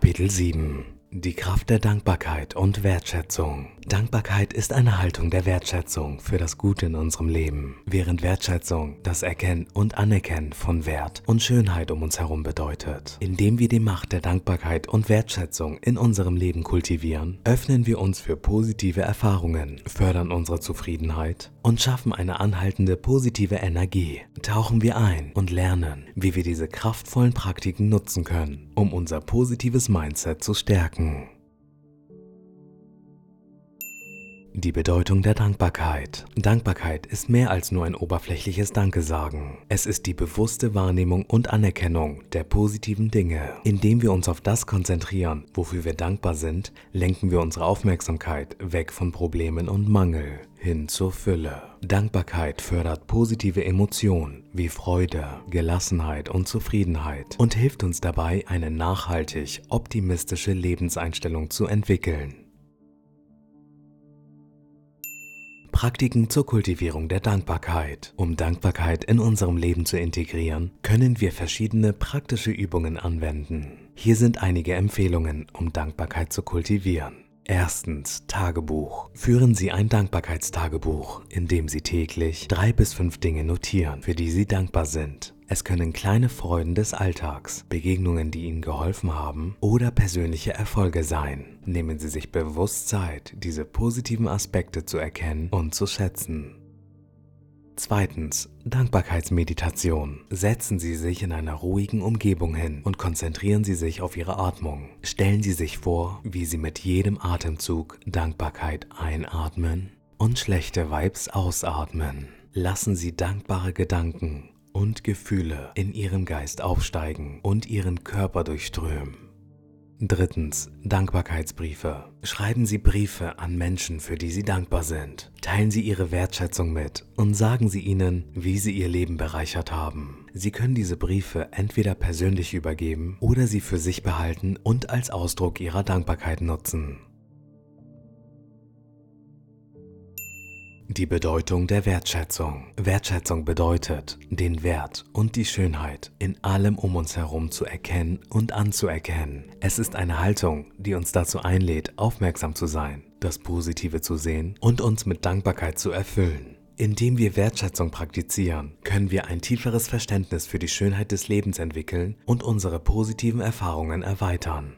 Kapitel 7 die Kraft der Dankbarkeit und Wertschätzung. Dankbarkeit ist eine Haltung der Wertschätzung für das Gute in unserem Leben, während Wertschätzung das Erkennen und Anerkennen von Wert und Schönheit um uns herum bedeutet. Indem wir die Macht der Dankbarkeit und Wertschätzung in unserem Leben kultivieren, öffnen wir uns für positive Erfahrungen, fördern unsere Zufriedenheit und schaffen eine anhaltende positive Energie. Tauchen wir ein und lernen, wie wir diese kraftvollen Praktiken nutzen können, um unser positives Mindset zu stärken Hmm. Die Bedeutung der Dankbarkeit. Dankbarkeit ist mehr als nur ein oberflächliches Danke-Sagen. Es ist die bewusste Wahrnehmung und Anerkennung der positiven Dinge. Indem wir uns auf das konzentrieren, wofür wir dankbar sind, lenken wir unsere Aufmerksamkeit weg von Problemen und Mangel hin zur Fülle. Dankbarkeit fördert positive Emotionen wie Freude, Gelassenheit und Zufriedenheit und hilft uns dabei, eine nachhaltig optimistische Lebenseinstellung zu entwickeln. Praktiken zur Kultivierung der Dankbarkeit. Um Dankbarkeit in unserem Leben zu integrieren, können wir verschiedene praktische Übungen anwenden. Hier sind einige Empfehlungen, um Dankbarkeit zu kultivieren. Erstens Tagebuch. Führen Sie ein Dankbarkeitstagebuch, in dem Sie täglich drei bis fünf Dinge notieren, für die Sie dankbar sind. Es können kleine Freuden des Alltags, Begegnungen, die Ihnen geholfen haben oder persönliche Erfolge sein. Nehmen Sie sich bewusst Zeit, diese positiven Aspekte zu erkennen und zu schätzen. Zweitens, Dankbarkeitsmeditation. Setzen Sie sich in einer ruhigen Umgebung hin und konzentrieren Sie sich auf Ihre Atmung. Stellen Sie sich vor, wie Sie mit jedem Atemzug Dankbarkeit einatmen und schlechte Vibes ausatmen. Lassen Sie dankbare Gedanken und Gefühle in Ihrem Geist aufsteigen und Ihren Körper durchströmen. Drittens, Dankbarkeitsbriefe. Schreiben Sie Briefe an Menschen, für die Sie dankbar sind. Teilen Sie Ihre Wertschätzung mit und sagen Sie ihnen, wie Sie Ihr Leben bereichert haben. Sie können diese Briefe entweder persönlich übergeben oder sie für sich behalten und als Ausdruck Ihrer Dankbarkeit nutzen. Die Bedeutung der Wertschätzung. Wertschätzung bedeutet, den Wert und die Schönheit in allem um uns herum zu erkennen und anzuerkennen. Es ist eine Haltung, die uns dazu einlädt, aufmerksam zu sein, das Positive zu sehen und uns mit Dankbarkeit zu erfüllen. Indem wir Wertschätzung praktizieren, können wir ein tieferes Verständnis für die Schönheit des Lebens entwickeln und unsere positiven Erfahrungen erweitern.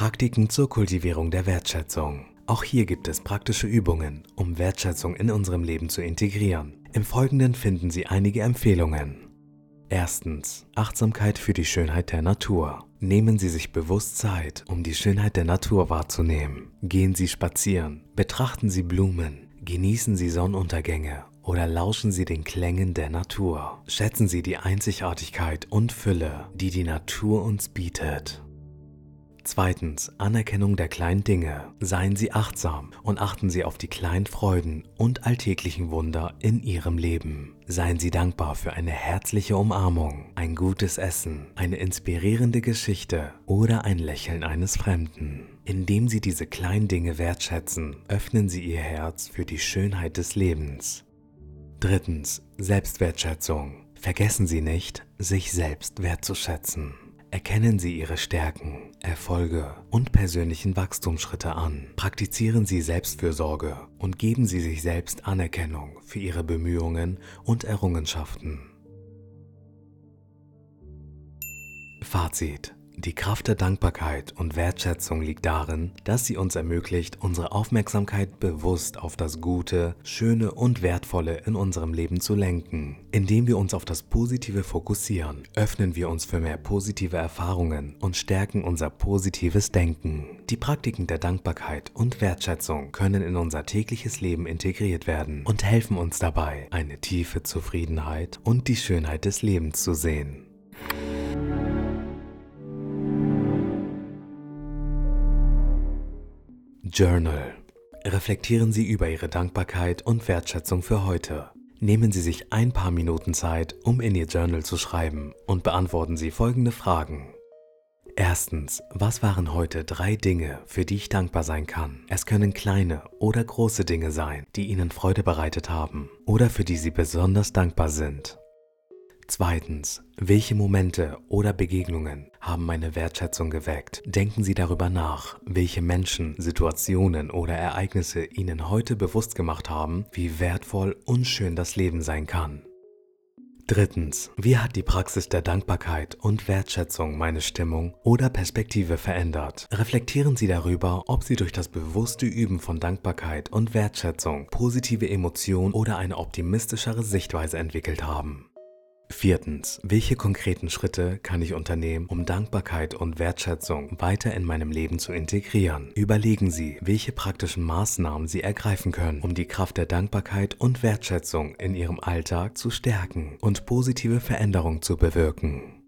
Praktiken zur Kultivierung der Wertschätzung. Auch hier gibt es praktische Übungen, um Wertschätzung in unserem Leben zu integrieren. Im Folgenden finden Sie einige Empfehlungen. Erstens. Achtsamkeit für die Schönheit der Natur. Nehmen Sie sich bewusst Zeit, um die Schönheit der Natur wahrzunehmen. Gehen Sie spazieren, betrachten Sie Blumen, genießen Sie Sonnenuntergänge oder lauschen Sie den Klängen der Natur. Schätzen Sie die Einzigartigkeit und Fülle, die die Natur uns bietet. Zweitens, Anerkennung der kleinen Dinge. Seien Sie achtsam und achten Sie auf die kleinen Freuden und alltäglichen Wunder in Ihrem Leben. Seien Sie dankbar für eine herzliche Umarmung, ein gutes Essen, eine inspirierende Geschichte oder ein Lächeln eines Fremden. Indem Sie diese kleinen Dinge wertschätzen, öffnen Sie Ihr Herz für die Schönheit des Lebens. Drittens, Selbstwertschätzung. Vergessen Sie nicht, sich selbst wertzuschätzen. Erkennen Sie Ihre Stärken, Erfolge und persönlichen Wachstumsschritte an. Praktizieren Sie Selbstfürsorge und geben Sie sich selbst Anerkennung für Ihre Bemühungen und Errungenschaften. Fazit die Kraft der Dankbarkeit und Wertschätzung liegt darin, dass sie uns ermöglicht, unsere Aufmerksamkeit bewusst auf das Gute, Schöne und Wertvolle in unserem Leben zu lenken. Indem wir uns auf das Positive fokussieren, öffnen wir uns für mehr positive Erfahrungen und stärken unser positives Denken. Die Praktiken der Dankbarkeit und Wertschätzung können in unser tägliches Leben integriert werden und helfen uns dabei, eine tiefe Zufriedenheit und die Schönheit des Lebens zu sehen. Journal. Reflektieren Sie über Ihre Dankbarkeit und Wertschätzung für heute. Nehmen Sie sich ein paar Minuten Zeit, um in Ihr Journal zu schreiben und beantworten Sie folgende Fragen. Erstens, was waren heute drei Dinge, für die ich dankbar sein kann? Es können kleine oder große Dinge sein, die Ihnen Freude bereitet haben oder für die Sie besonders dankbar sind. Zweitens, welche Momente oder Begegnungen haben meine Wertschätzung geweckt? Denken Sie darüber nach, welche Menschen, Situationen oder Ereignisse Ihnen heute bewusst gemacht haben, wie wertvoll und schön das Leben sein kann. Drittens, wie hat die Praxis der Dankbarkeit und Wertschätzung meine Stimmung oder Perspektive verändert? Reflektieren Sie darüber, ob Sie durch das bewusste Üben von Dankbarkeit und Wertschätzung positive Emotionen oder eine optimistischere Sichtweise entwickelt haben. Viertens, welche konkreten Schritte kann ich unternehmen, um Dankbarkeit und Wertschätzung weiter in meinem Leben zu integrieren? Überlegen Sie, welche praktischen Maßnahmen Sie ergreifen können, um die Kraft der Dankbarkeit und Wertschätzung in Ihrem Alltag zu stärken und positive Veränderungen zu bewirken.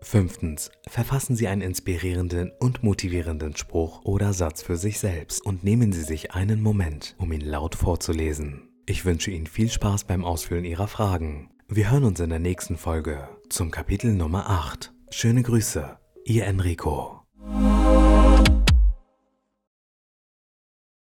Fünftens, verfassen Sie einen inspirierenden und motivierenden Spruch oder Satz für sich selbst und nehmen Sie sich einen Moment, um ihn laut vorzulesen. Ich wünsche Ihnen viel Spaß beim Ausfüllen Ihrer Fragen. Wir hören uns in der nächsten Folge zum Kapitel Nummer 8. Schöne Grüße, Ihr Enrico.